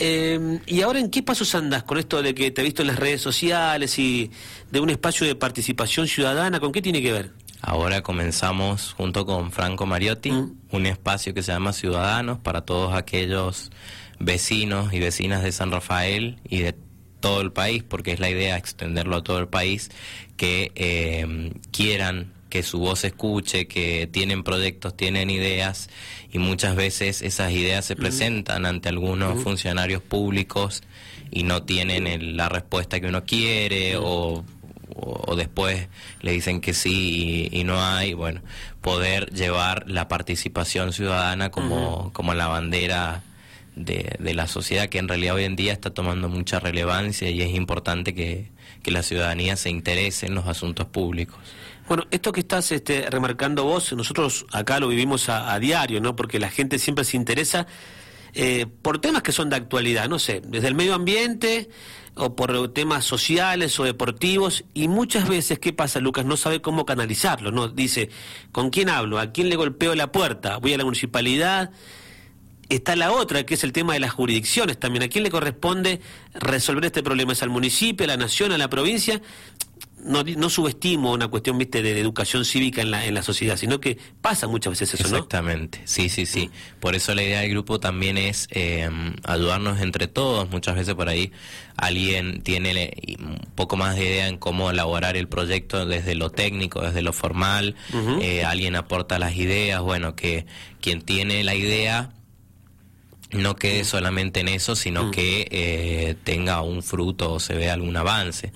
Eh, ¿Y ahora en qué pasos andas con esto de que te he visto en las redes sociales y de un espacio de participación ciudadana? ¿Con qué tiene que ver? Ahora comenzamos junto con Franco Mariotti Mm. un espacio que se llama Ciudadanos para todos aquellos vecinos y vecinas de San Rafael y de todo el país, porque es la idea extenderlo a todo el país, que eh, quieran que su voz se escuche, que tienen proyectos, tienen ideas y muchas veces esas ideas se presentan ante algunos funcionarios públicos y no tienen el- la respuesta que uno quiere o, o- o después le dicen que sí y, y no hay, bueno, poder llevar la participación ciudadana como, como la bandera de, de la sociedad que en realidad hoy en día está tomando mucha relevancia y es importante que, que la ciudadanía se interese en los asuntos públicos. Bueno, esto que estás este, remarcando vos, nosotros acá lo vivimos a, diario, ¿no? Porque la gente siempre se interesa eh, por temas que son de actualidad, no sé, desde el medio ambiente o por temas sociales o deportivos y muchas veces, ¿qué pasa, Lucas? No sabe cómo canalizarlo, ¿no? Dice, ¿con quién hablo? ¿A quién le golpeo la puerta? ¿Voy a la municipalidad? Está la otra, que es el tema de las jurisdicciones también. ¿A quién le corresponde resolver este problema? ¿Es al municipio, a la nación, a la provincia? No, no subestimo una cuestión, viste, de, de educación cívica en la, en la sociedad, sino que pasa muchas veces eso, ¿no? Exactamente, sí, sí, sí. Por eso la idea del grupo también es eh, ayudarnos entre todos. Muchas veces por ahí alguien tiene un poco más de idea en cómo elaborar el proyecto desde lo técnico, desde lo formal. Eh, alguien aporta las ideas, bueno, que quien tiene la idea no quede solamente en eso, sino que eh, tenga un fruto o se vea algún avance.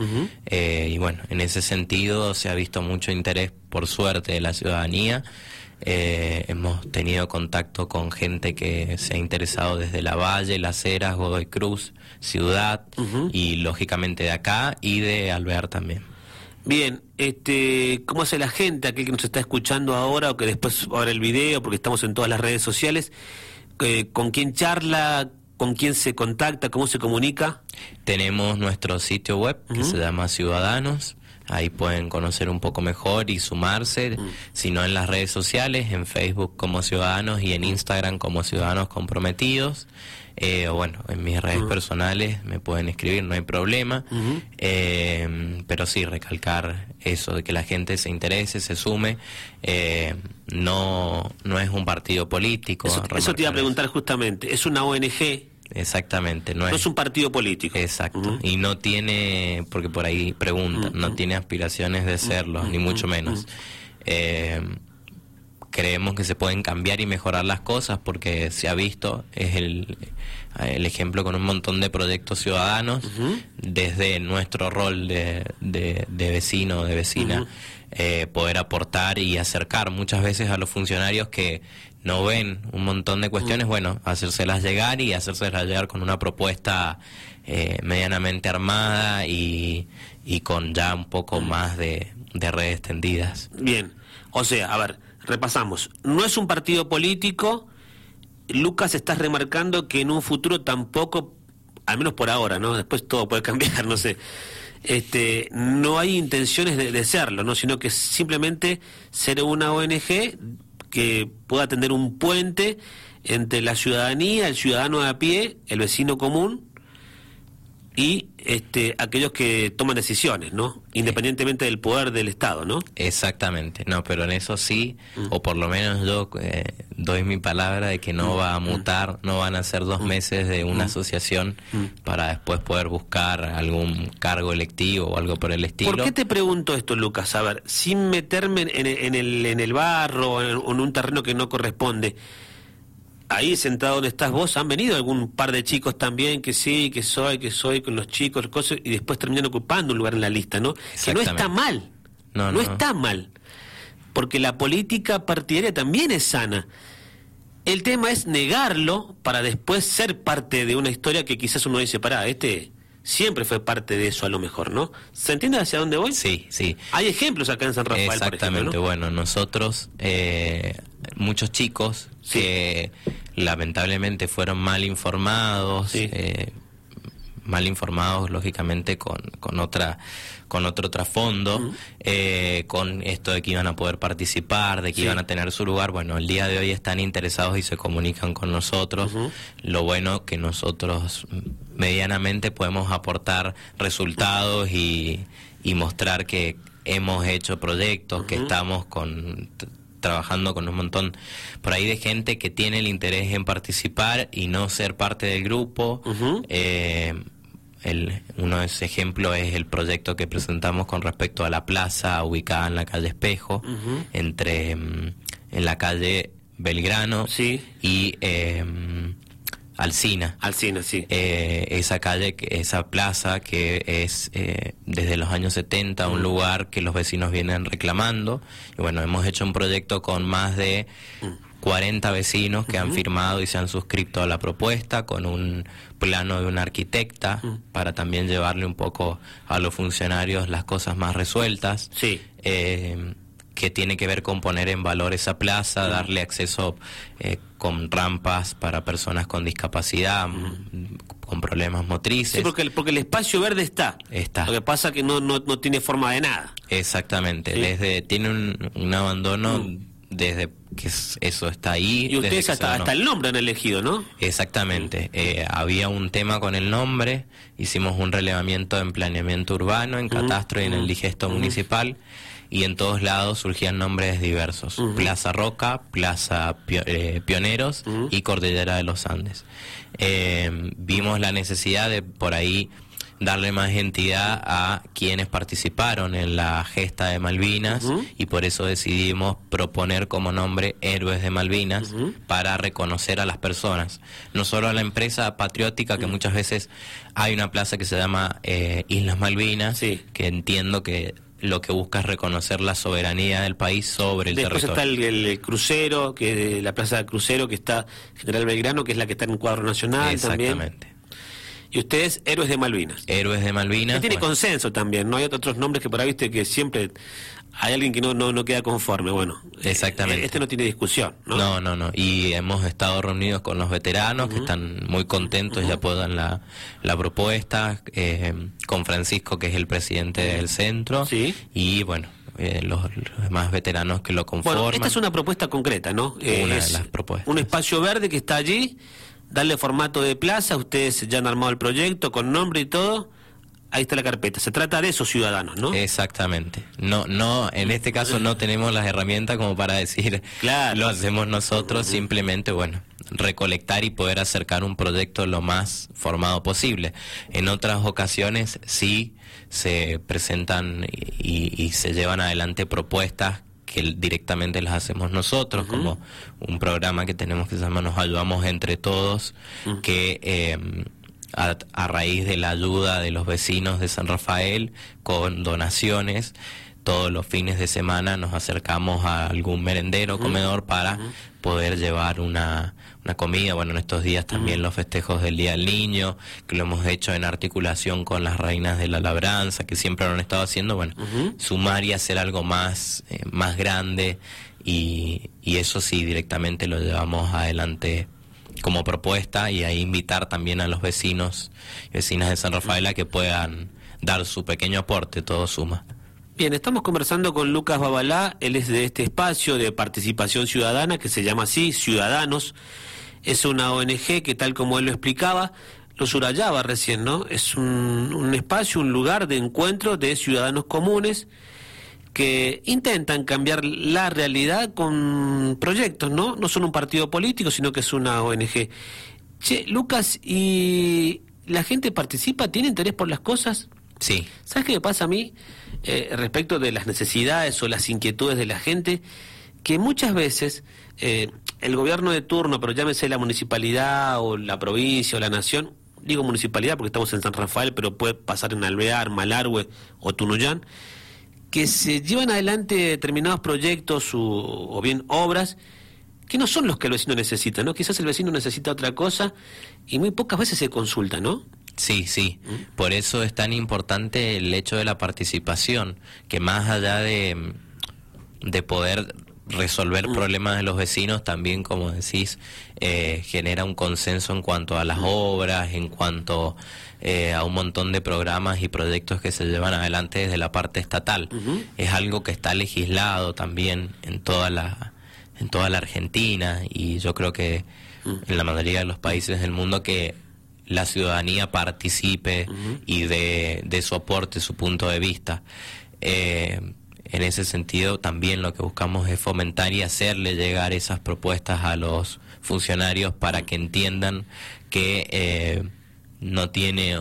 Eh, y bueno, en ese sentido se ha visto mucho interés, por suerte, de la ciudadanía. Eh, hemos tenido contacto con gente que se ha interesado desde La Valle, Las Heras, Godoy Cruz, Ciudad y lógicamente de acá y de Alvear también. Bien, este, ¿cómo hace la gente, aquel que nos está escuchando ahora o que después va a ver el video, porque estamos en todas las redes sociales? Eh, ¿Con quién charla? ¿Con quién se contacta? ¿Cómo se comunica? Tenemos nuestro sitio web que se llama Ciudadanos. Ahí pueden conocer un poco mejor y sumarse, si no en las redes sociales, en Facebook como Ciudadanos y en Instagram como Ciudadanos Comprometidos. Eh, bueno, en mis redes personales me pueden escribir, no hay problema. Eh, pero sí, recalcar eso, de que la gente se interese, se sume. Eh, no, no es un partido político. Eso, eso te iba a preguntar justamente. ¿Es una ONG? Exactamente, no No es es un partido político. Exacto. Y no tiene, porque por ahí preguntan, no tiene aspiraciones de serlo, ni mucho menos. Eh, creemos que se pueden cambiar y mejorar las cosas porque se ha visto, es el, el ejemplo con un montón de proyectos ciudadanos, desde nuestro rol de, de, de vecino, de vecina, eh, poder aportar y acercar muchas veces a los funcionarios que no ven un montón de cuestiones, bueno, hacérselas llegar y hacérselas llegar con una propuesta eh, medianamente armada y, y con ya un poco más de, de redes tendidas. Bien. O sea, a ver, repasamos. No es un partido político. Lucas, estás remarcando que en un futuro tampoco, al menos por ahora, ¿no? Después todo puede cambiar, no sé. Este, no hay intenciones de, de serlo, ¿no? Sino que simplemente ser una ONG que pueda tender un puente entre la ciudadanía, el ciudadano de a pie, el vecino común y este, aquellos que toman decisiones, ¿no? Independientemente del poder del Estado, ¿no? Exactamente, no, pero en eso sí, o por lo menos yo eh, doy mi palabra de que no va a mutar, no van a ser dos meses de una asociación para después poder buscar algún cargo electivo o algo por el estilo. ¿Por qué te pregunto esto, Lucas? A ver, sin meterme en, en el, en el barro o en, o en un terreno que no corresponde. Ahí sentado donde estás vos, han venido algún par de chicos también que sí, que soy, que soy con los chicos, cosas, y después terminan ocupando un lugar en la lista, ¿no? Que no está mal. No, no no. está mal. Porque la política partidaria también es sana. El tema es negarlo para después ser parte de una historia que quizás uno dice, pará, este siempre fue parte de eso a lo mejor, ¿no? ¿Se entiende hacia dónde voy? Sí, sí. Hay ejemplos acá en San Rafael, por Exactamente, ejemplo, ¿no? bueno, nosotros, eh, muchos chicos Sí. que lamentablemente fueron mal informados, Sí. eh, mal informados, lógicamente, con, con otra con otro trasfondo, eh, con esto de que iban a poder participar, de que iban a tener su lugar. Bueno, el día de hoy están interesados y se comunican con nosotros. Lo bueno que nosotros medianamente podemos aportar resultados y, y mostrar que hemos hecho proyectos, que estamos con trabajando con un montón por ahí de gente que tiene el interés en participar y no ser parte del grupo. eh, el, uno de esos ejemplos es el proyecto que presentamos con respecto a la plaza ubicada en la calle Espejo, entre mm, en la calle Belgrano y eh, Alcina. Alcina, sí. Eh, esa calle, esa plaza que es eh, desde los años 70 un lugar que los vecinos vienen reclamando. Y bueno, hemos hecho un proyecto con más de 40 vecinos que han firmado y se han suscrito a la propuesta con un plano de una arquitecta para también llevarle un poco a los funcionarios las cosas más resueltas. Sí. Eh, que tiene que ver con poner en valor esa plaza, darle acceso eh, con rampas para personas con discapacidad, con problemas motrices. Sí, porque el, porque el espacio verde está. Está. Lo que pasa es que no, no, no tiene forma de nada. Exactamente. Desde, tiene un, un abandono Mm. desde que es- eso está ahí. Y ustedes hasta, hasta el nombre han elegido, ¿no? Exactamente. Eh, había un tema con el nombre, hicimos un relevamiento en planeamiento urbano, en catastro y en el digesto municipal, y en todos lados surgían nombres diversos. Plaza Roca, Plaza Pio- eh, Pioneros y Cordillera de los Andes. Eh, vimos la necesidad de por ahí darle más entidad a quienes participaron en la gesta de Malvinas y por eso decidimos proponer como nombre Héroes de Malvinas para reconocer a las personas, no solo a la empresa patriótica que muchas veces hay una plaza que se llama eh, Islas Malvinas, Sí. que entiendo que lo que busca es reconocer la soberanía del país sobre el Después territorio. está el, el crucero, que la plaza de crucero que está General Belgrano, que es la que está en el cuadro nacional también. Exactamente. Y ustedes, héroes de Malvinas. Héroes de Malvinas. Que tiene bueno. consenso también, ¿no? Hay otros nombres que por ahí viste que siempre hay alguien que no, no, no queda conforme. Bueno, eh, Exactamente. Este no tiene discusión, ¿no? No, no, no. Y hemos estado reunidos con los veteranos que están muy contentos y apoyan la, la propuesta, eh, con Francisco, que es el presidente del centro, Sí. y bueno, eh, los, los demás veteranos que lo conforman. Bueno, esta es una propuesta concreta, ¿no? Eh, Una de es las propuestas. Un espacio verde que está allí, darle formato de plaza, ustedes ya han armado el proyecto con nombre y todo. Ahí está la carpeta. Se trata de esos ciudadanos, ¿no? Exactamente. No, no, en este caso no tenemos las herramientas como para decir Claro. lo hacemos nosotros, simplemente, bueno, recolectar y poder acercar un proyecto lo más formado posible. En otras ocasiones sí se presentan y, y se llevan adelante propuestas que directamente las hacemos nosotros, como un programa que tenemos que se llama Nos Ayudamos Entre Todos, que... eh, a, a raíz de la ayuda de los vecinos de San Rafael con donaciones. Todos los fines de semana nos acercamos a algún merendero, comedor para poder llevar una, una comida. Bueno, en estos días también los festejos del Día del Niño, que lo hemos hecho en articulación con las reinas de la labranza, que siempre lo han estado haciendo. Bueno, sumar y hacer algo más, eh, más grande y, y eso sí, directamente lo llevamos adelante como propuesta y ahí invitar también a los vecinos y vecinas de San Rafael a que puedan dar su pequeño aporte, todo suma. Bien, estamos conversando con Lucas Babalá, él es de este espacio de participación ciudadana que se llama así, Ciudadanos. Es una ONG que tal como él lo explicaba, lo subrayaba recién, ¿no? Es un, un espacio, un lugar de encuentro de ciudadanos comunes que intentan cambiar la realidad con proyectos, ¿no? No son un partido político, sino que es una ONG. Che, Lucas, ¿y la gente participa? ¿Tiene interés por las cosas? Sí, ¿Sabes qué me pasa a mí eh, respecto de las necesidades o las inquietudes de la gente? Que muchas veces eh, el gobierno de turno, pero llámese la municipalidad o la provincia o la nación, digo municipalidad porque estamos en San Rafael, pero puede pasar en Alvear, Malargüe o Tunuyán, que se llevan adelante determinados proyectos o, o bien obras que no son los que el vecino necesita, ¿no? Quizás el vecino necesita otra cosa y muy pocas veces se consulta, ¿no? sí, sí. Por eso es tan importante el hecho de la participación, que más allá de, de poder resolver problemas de los vecinos también, como decís, eh, genera un consenso en cuanto a las obras, en cuanto eh, a un montón de programas y proyectos que se llevan adelante desde la parte estatal. Es algo que está legislado también en toda la en toda la Argentina y yo creo que en la mayoría de los países del mundo que la ciudadanía participe y de, de su aporte, su punto de vista. Eh, en ese sentido, también lo que buscamos es fomentar y hacerle llegar esas propuestas a los funcionarios para que entiendan que eh, no tiene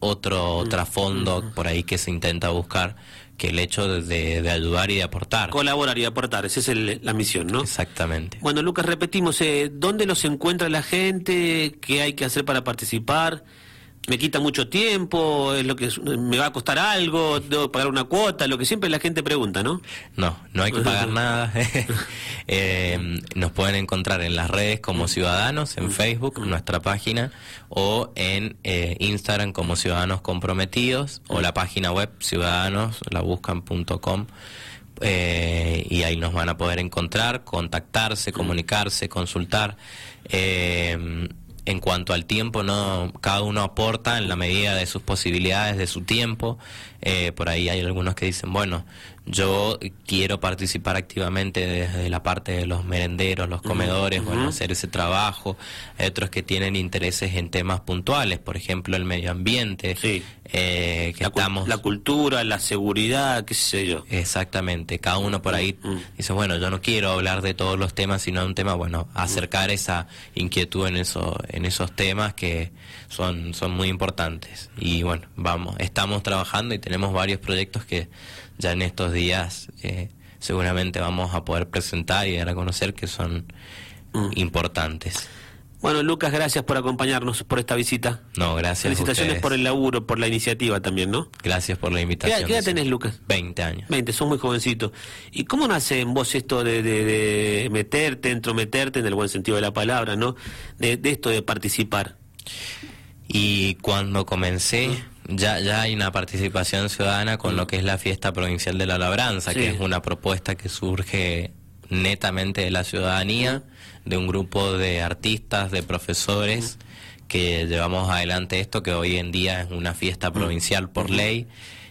otro trasfondo por ahí que se intenta buscar que el hecho de, ayudar y de aportar. Colaborar y aportar, esa es la misión, ¿no? Exactamente. Bueno, Lucas, repetimos, eh, ¿dónde los encuentra la gente? ¿Qué hay que hacer para participar? Me quita mucho tiempo, es lo que me va a costar algo, debo pagar una cuota, lo que siempre la gente pregunta, ¿no? No, no hay que pagar nada. Eh, nos pueden encontrar en las redes como Ciudadanos, en Facebook, nuestra página, o en eh, Instagram como Ciudadanos Comprometidos, o la página web ciudadanos, la buscan.com. Eh, y ahí nos van a poder encontrar, contactarse, comunicarse, consultar. Eh, en cuanto al tiempo, no cada uno aporta en la medida de sus posibilidades, de su tiempo. Eh, por ahí hay algunos que dicen, bueno, yo quiero participar activamente desde la parte de los merenderos, los comedores, bueno, hacer ese trabajo. Hay otros que tienen intereses en temas puntuales, por ejemplo, el medio ambiente. Eh, que la, estamos... la cultura, la seguridad, qué sé yo. Exactamente. Cada uno por ahí dice, bueno, yo no quiero hablar de todos los temas, sino un tema, bueno, acercar esa inquietud en, eso, en esos temas que son, son muy importantes. Y bueno, vamos, estamos trabajando y tenemos varios proyectos que ya en estos días eh, seguramente vamos a poder presentar y dar a conocer que son mm. importantes. Bueno, Lucas, gracias por acompañarnos por esta visita. No, gracias. Felicitaciones por el laburo, por la iniciativa también, ¿no? Gracias por la invitación. ¿Qué, edad tenés, Lucas? 20 años. 20, son muy jovencitos. ¿Y cómo nace en vos esto de, de, meterte, entrometerte, en el buen sentido de la palabra, ¿no? De, esto de participar. Y cuando comencé, ya, ya hay una participación ciudadana con lo que es la fiesta provincial de la labranza, que es una propuesta que surge netamente de la ciudadanía, de un grupo de artistas, de profesores, que llevamos adelante esto, que hoy en día es una fiesta provincial por ley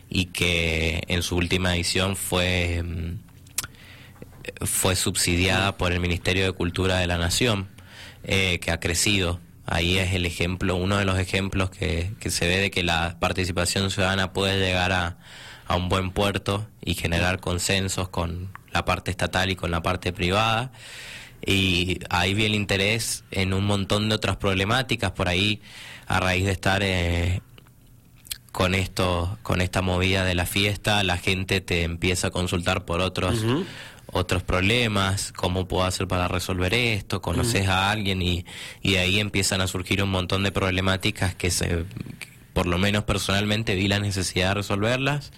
y que en su última edición fue, mm, fue subsidiada por el Ministerio de Cultura de la Nación, eh, que ha crecido Ahí es el ejemplo, uno de los ejemplos que, se ve de que la participación ciudadana puede llegar a, un buen puerto y generar consensos con la parte estatal y con la parte privada. Y ahí vi el interés en un montón de otras problemáticas por ahí a raíz de estar eh, con esto, con esta movida de la fiesta, la gente te empieza a consultar por otros otros problemas, cómo puedo hacer para resolver esto, conoces a alguien y, y de ahí empiezan a surgir un montón de problemáticas que se, por lo menos personalmente vi la necesidad de resolverlas.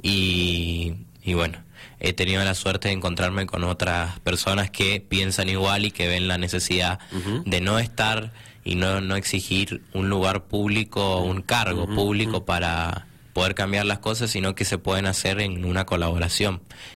Y, y bueno, he tenido la suerte de encontrarme con otras personas que piensan igual y que ven la necesidad de no estar y no, no exigir un lugar público, un cargo público para poder cambiar las cosas, sino que se pueden hacer en una colaboración.